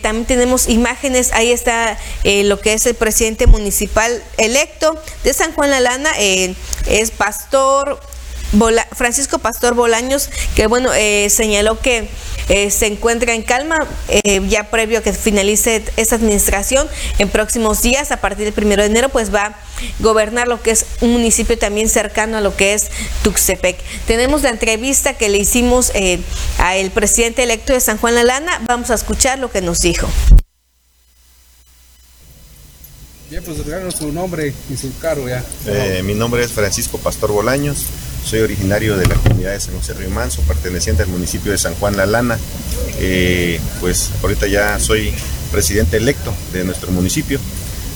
también tenemos imágenes, ahí está lo que es el presidente municipal electo de San Juan La Lana, es Pastor Francisco Pastor Bolaños, que bueno, eh, señaló que eh, se encuentra en calma eh, ya previo a que finalice esta administración. En próximos días, a partir del primero de enero, pues va a gobernar lo que es un municipio también cercano a lo que es Tuxtepec. Tenemos la entrevista que le hicimos al presidente electo de San Juan La Lana. Vamos a escuchar lo que nos dijo. Bien, pues su nombre y su cargo ya. mi nombre es Francisco Pastor Bolaños. Soy originario de la comunidad de San José Río Manso, perteneciente al municipio de San Juan La Lana. Eh, pues ahorita ya soy presidente electo de nuestro municipio.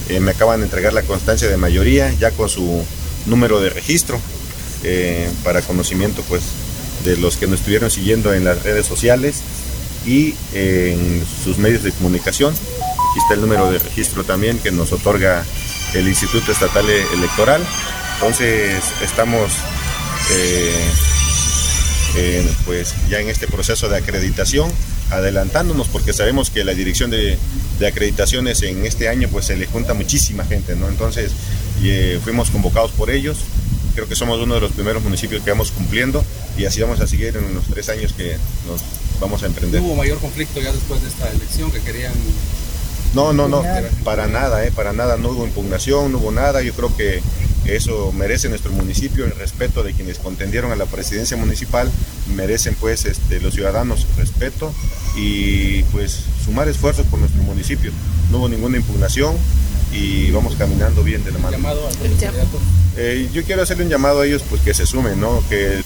Eh, me acaban de entregar la constancia de mayoría ya con su número de registro eh, para conocimiento pues de los que nos estuvieron siguiendo en las redes sociales y en sus medios de comunicación. Aquí está el número de registro también que nos otorga el Instituto Estatal Electoral. Entonces estamos eh, pues ya en este proceso de acreditación, adelantándonos porque sabemos que la dirección de, acreditaciones en este año pues se le junta muchísima gente, ¿no? Entonces eh, fuimos convocados por ellos, creo que somos uno de los primeros municipios que vamos cumpliendo y así vamos a seguir en los tres años que nos vamos a emprender. ¿No hubo mayor conflicto ya después de esta elección que querían no, no, no, para nada, eh, para nada, no hubo impugnación, no hubo nada. Yo creo que Eso merece nuestro municipio, el respeto de quienes contendieron a la presidencia municipal, merecen pues este, los ciudadanos respeto y pues sumar esfuerzos por nuestro municipio. No hubo ninguna impugnación y vamos caminando bien de la mano. Eh, yo quiero hacerle un llamado a ellos pues que se sumen, ¿no? Que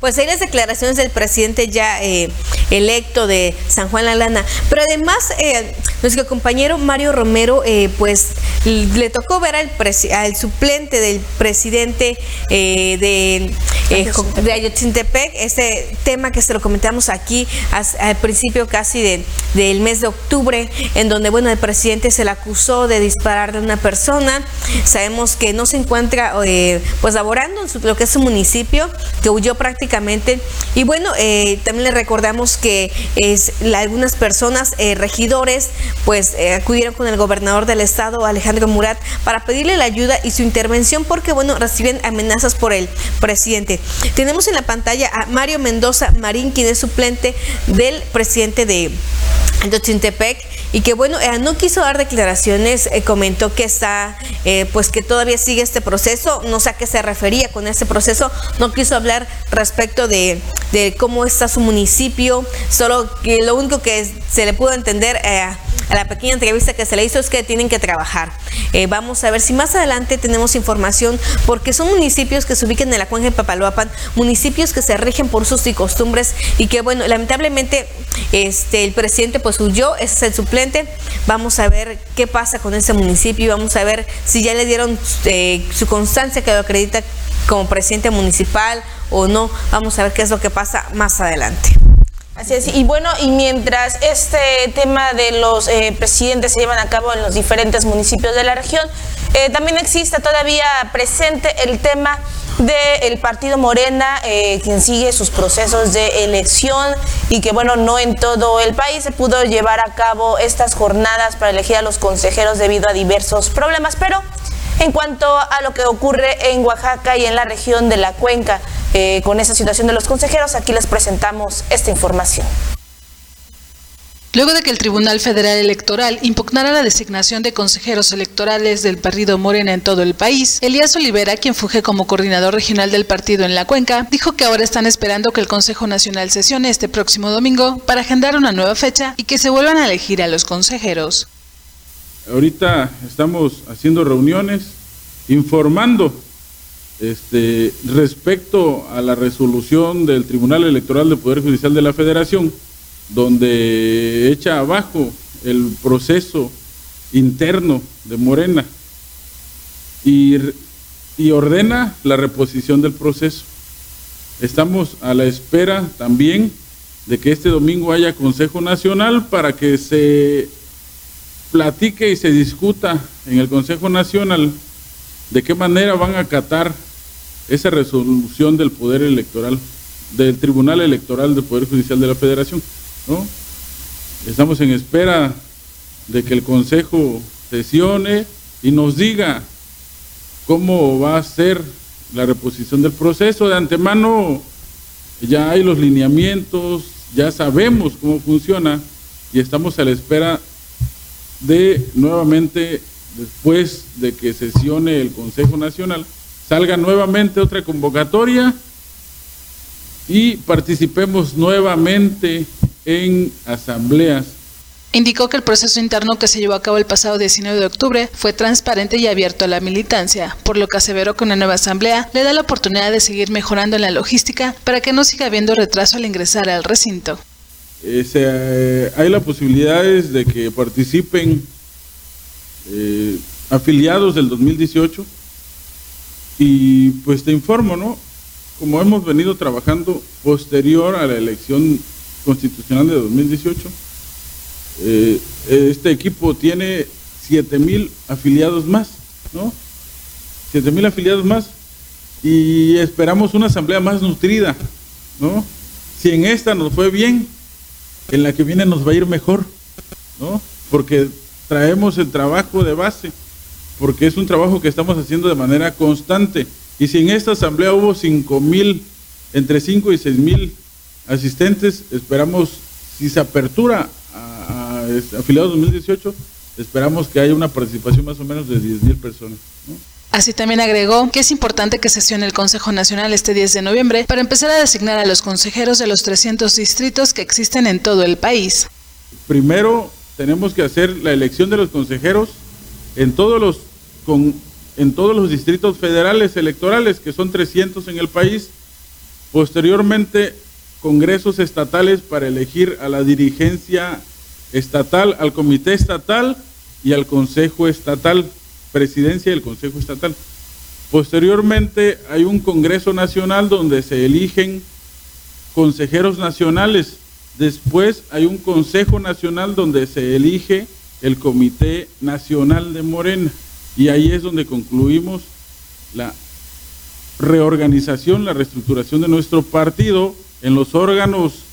Pues hay las declaraciones del presidente ya eh, electo de San Juan La Lana. Pero además, eh, nuestro compañero Mario Romero, eh, pues le tocó ver al, al suplente del presidente de, de Ayotzintepec, este tema que se lo comentamos aquí al principio casi del mes de octubre, en donde, bueno, el presidente se le acusó de disparar de una persona. Sabemos que no se encuentra, pues, laborando en lo que es su municipio, que huyó prácticamente y bueno, eh, también le recordamos que es, algunas personas, eh, regidores, pues eh, acudieron con el gobernador del estado, Alejandro Murat, para pedirle la ayuda y su intervención porque, bueno, reciben amenazas por el presidente. Tenemos en la pantalla a Mario Mendoza Marín, quien es suplente del presidente de Chintepec y que bueno, eh, no quiso dar declaraciones, eh, comentó que está, eh, pues que todavía sigue este proceso, no sé a qué se refería con este proceso, no quiso hablar respecto de, de cómo está su municipio, solo que lo único que se le pudo entender a la pequeña entrevista que se le hizo es que tienen que trabajar. Eh, vamos a ver si más adelante tenemos información, porque son municipios que se ubican en la cuenca de Papaloapan, municipios que se rigen por sus y costumbres y que, bueno, lamentablemente este, el presidente pues huyó, es el suplente. Vamos a ver qué pasa con ese municipio y vamos a ver si ya le dieron eh, su constancia que lo acredita como presidente municipal o no. Vamos a ver qué es lo que pasa más adelante. Así es, y bueno, y mientras este tema de los eh, presidentes se llevan a cabo en los diferentes municipios de la región, eh, también existe todavía presente el tema del partido Morena, eh, quien sigue sus procesos de elección y que bueno, no en todo el país se pudo llevar a cabo estas jornadas para elegir a los consejeros debido a diversos problemas, pero en cuanto a lo que ocurre en Oaxaca y en la región de la cuenca eh, con esa situación de los consejeros, aquí les presentamos esta información. Luego de que el Tribunal Federal Electoral impugnara la designación de consejeros electorales del partido Morena en todo el país, Elías Olivera, quien funge como coordinador regional del partido en la cuenca, dijo que ahora están esperando que el Consejo Nacional sesione este próximo domingo para agendar una nueva fecha y que se vuelvan a elegir a los consejeros. Ahorita estamos haciendo reuniones, informando este, respecto a la resolución del Tribunal Electoral del Poder Judicial de la Federación, donde echa abajo el proceso interno de Morena y, y ordena la reposición del proceso. Estamos a la espera también de que este domingo haya Consejo Nacional para que se platique y se discuta en el Consejo Nacional de qué manera van a acatar esa resolución del Poder Electoral, del Tribunal Electoral del Poder Judicial de la Federación. ¿no? Estamos en espera de que el Consejo sesione y nos diga cómo va a ser la reposición del proceso. De antemano ya hay los lineamientos, ya sabemos cómo funciona y estamos a la espera de nuevamente, después de que sesione el Consejo Nacional, salga nuevamente otra convocatoria y participemos nuevamente en asambleas. Indicó que el proceso interno que se llevó a cabo el pasado 19 de octubre fue transparente y abierto a la militancia, por lo que aseveró que una nueva asamblea le da la oportunidad de seguir mejorando en la logística para que no siga habiendo retraso al ingresar al recinto. Eh, eh, hay la posibilidad de que participen eh, afiliados del 2018 y pues te informo, ¿no? Como hemos venido trabajando posterior a la elección constitucional de 2018, este equipo tiene 7 mil afiliados más, ¿no? 7 mil afiliados más y esperamos una asamblea más nutrida, ¿no? Si en esta nos fue bien, en la que viene nos va a ir mejor, ¿no? Porque traemos el trabajo de base, porque es un trabajo que estamos haciendo de manera constante. Y si en esta asamblea hubo 5 mil, entre 5 y 6 mil asistentes, esperamos, si se apertura a, afiliados 2018, esperamos que haya una participación más o menos de 10 mil personas. Así también agregó que es importante que sesione el Consejo Nacional este 10 de noviembre para empezar a designar a los consejeros de los 300 distritos que existen en todo el país. Primero tenemos que hacer la elección de los consejeros en todos los, con, en todos los distritos federales electorales, que son 300 en el país. Posteriormente, congresos estatales para elegir a la dirigencia estatal, al comité estatal y al consejo estatal, presidencia del consejo estatal. Posteriormente hay un congreso nacional donde se eligen consejeros nacionales. Después hay un consejo nacional donde se elige el comité nacional de Morena. Y ahí es donde concluimos la reorganización, la reestructuración de nuestro partido en los órganos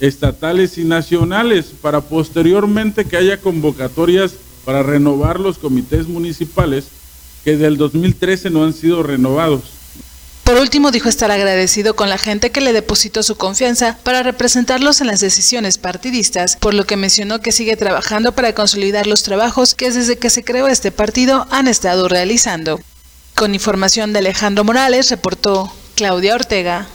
estatales y nacionales para posteriormente que haya convocatorias para renovar los comités municipales que del 2013 no han sido renovados. Por último, dijo estar agradecido con la gente que le depositó su confianza para representarlos en las decisiones partidistas, por lo que mencionó que sigue trabajando para consolidar los trabajos que desde que se creó este partido han estado realizando. Con información de Alejandro Morales, reportó Claudia Ortega.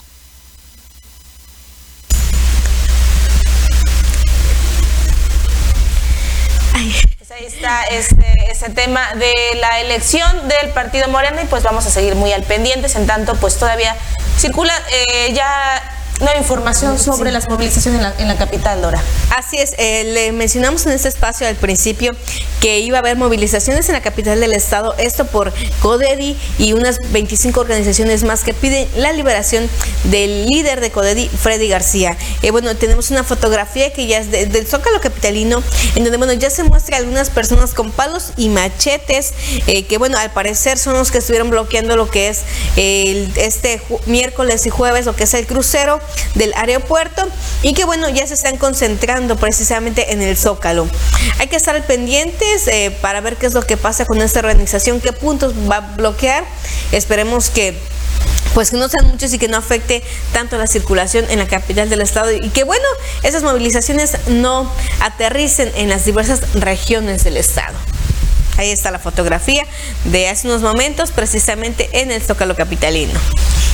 Está este, ese tema de la elección del Partido Morena y pues vamos a seguir muy al pendiente, en tanto pues todavía circula eh, ya hay información sobre las movilizaciones en la, capital, Dora. Así es, eh, le mencionamos en este espacio al principio que iba a haber movilizaciones en la capital del estado, esto por CODEDI y unas 25 organizaciones más que piden la liberación del líder de CODEDI, Freddy García. Eh, bueno, tenemos una fotografía que ya es del Zócalo Capitalino, en donde bueno, ya se muestra algunas personas con palos y machetes, eh, que bueno, al parecer son los que estuvieron bloqueando lo que es este miércoles y jueves, lo que es el crucero del aeropuerto y que bueno, ya se están concentrando precisamente en el Zócalo. Hay que estar pendientes eh, para ver qué es lo que pasa con esta organización, qué puntos va a bloquear. Esperemos que pues que no sean muchos y que no afecte tanto la circulación en la capital del estado y que bueno, esas movilizaciones no aterricen en las diversas regiones del estado. Ahí está la fotografía de hace unos momentos precisamente en el Zócalo Capitalino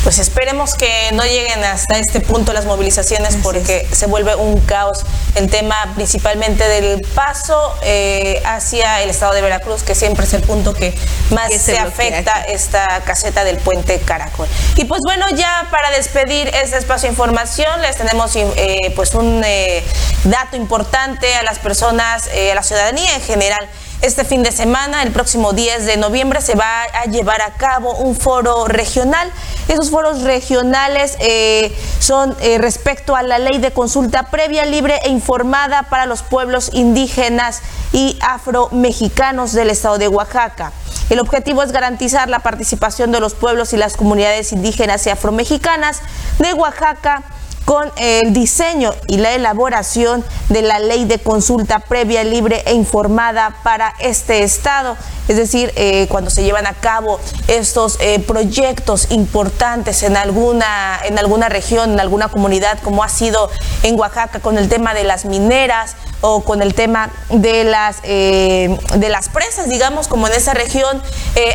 pues esperemos que no lleguen hasta este punto las movilizaciones porque se vuelve un caos el tema principalmente del paso eh, hacia el estado de Veracruz, que siempre es el punto que más se, afecta esta caseta del puente Caracol. Y pues bueno, ya para despedir este espacio de información, les tenemos eh, pues un eh, dato importante a las personas, a la ciudadanía en general. Este fin de semana, el próximo 10 de noviembre, se va a llevar a cabo un foro regional. Esos foros regionales eh, son eh, respecto a la ley de consulta previa, libre e informada para los pueblos indígenas y afromexicanos del estado de Oaxaca. El objetivo es garantizar la participación de los pueblos y las comunidades indígenas y afromexicanas de Oaxaca con el diseño y la elaboración de la ley de consulta previa, libre e informada para este Estado. Es decir, eh, cuando se llevan a cabo estos eh, proyectos importantes en alguna, en alguna región, en alguna comunidad, como ha sido en Oaxaca con el tema de las mineras o con el tema de las, eh, de las presas, digamos, como en esa región.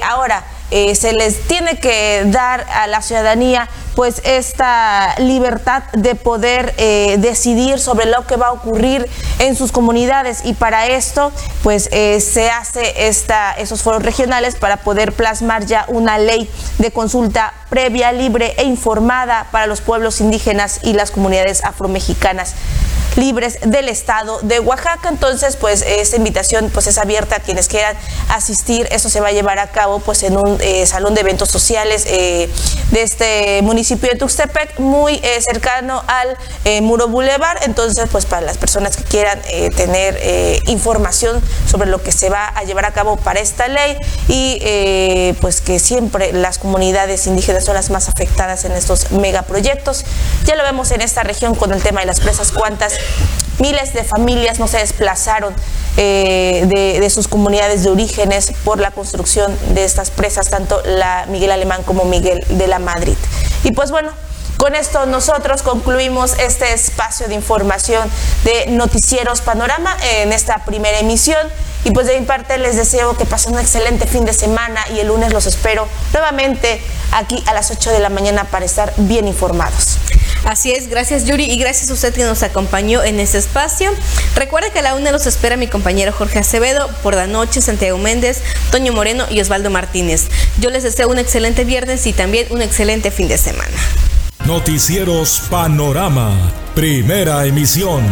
ahora, se les tiene que dar a la ciudadanía pues esta libertad de poder eh, decidir sobre lo que va a ocurrir en sus comunidades. Y para esto pues eh, se hace esta, esos foros regionales para poder plasmar ya una ley de consulta previa, libre e informada para los pueblos indígenas y las comunidades afromexicanas libres del estado de Oaxaca. Entonces, pues esta invitación pues es abierta a quienes quieran asistir. Eso se va a llevar a cabo pues en un eh, salón de eventos sociales eh, de este municipio de Tuxtepec, muy eh, cercano al Muro Boulevard. Entonces, pues para las personas que quieran tener información sobre lo que se va a llevar a cabo para esta ley y pues que siempre las comunidades indígenas son las más afectadas en estos megaproyectos. Ya lo vemos en esta región con el tema de las presas cuantas Miles de familias no se desplazaron eh, de, sus comunidades de orígenes por la construcción de estas presas, tanto la Miguel Alemán como Miguel de la Madrid. Y pues bueno, con esto nosotros concluimos este espacio de información de Noticieros Panorama en esta primera emisión Y pues de mi parte les deseo que pasen un excelente fin de semana y el lunes los espero nuevamente aquí a las 8 de la mañana para estar bien informados. Así es, gracias Yuri y gracias a usted que nos acompañó en este espacio. Recuerda que a la una los espera mi compañero Jorge Acevedo, por la noche Santiago Méndez, Toño Moreno y Osvaldo Martínez. Yo les deseo un excelente viernes y también un excelente fin de semana. Noticieros Panorama, primera emisión.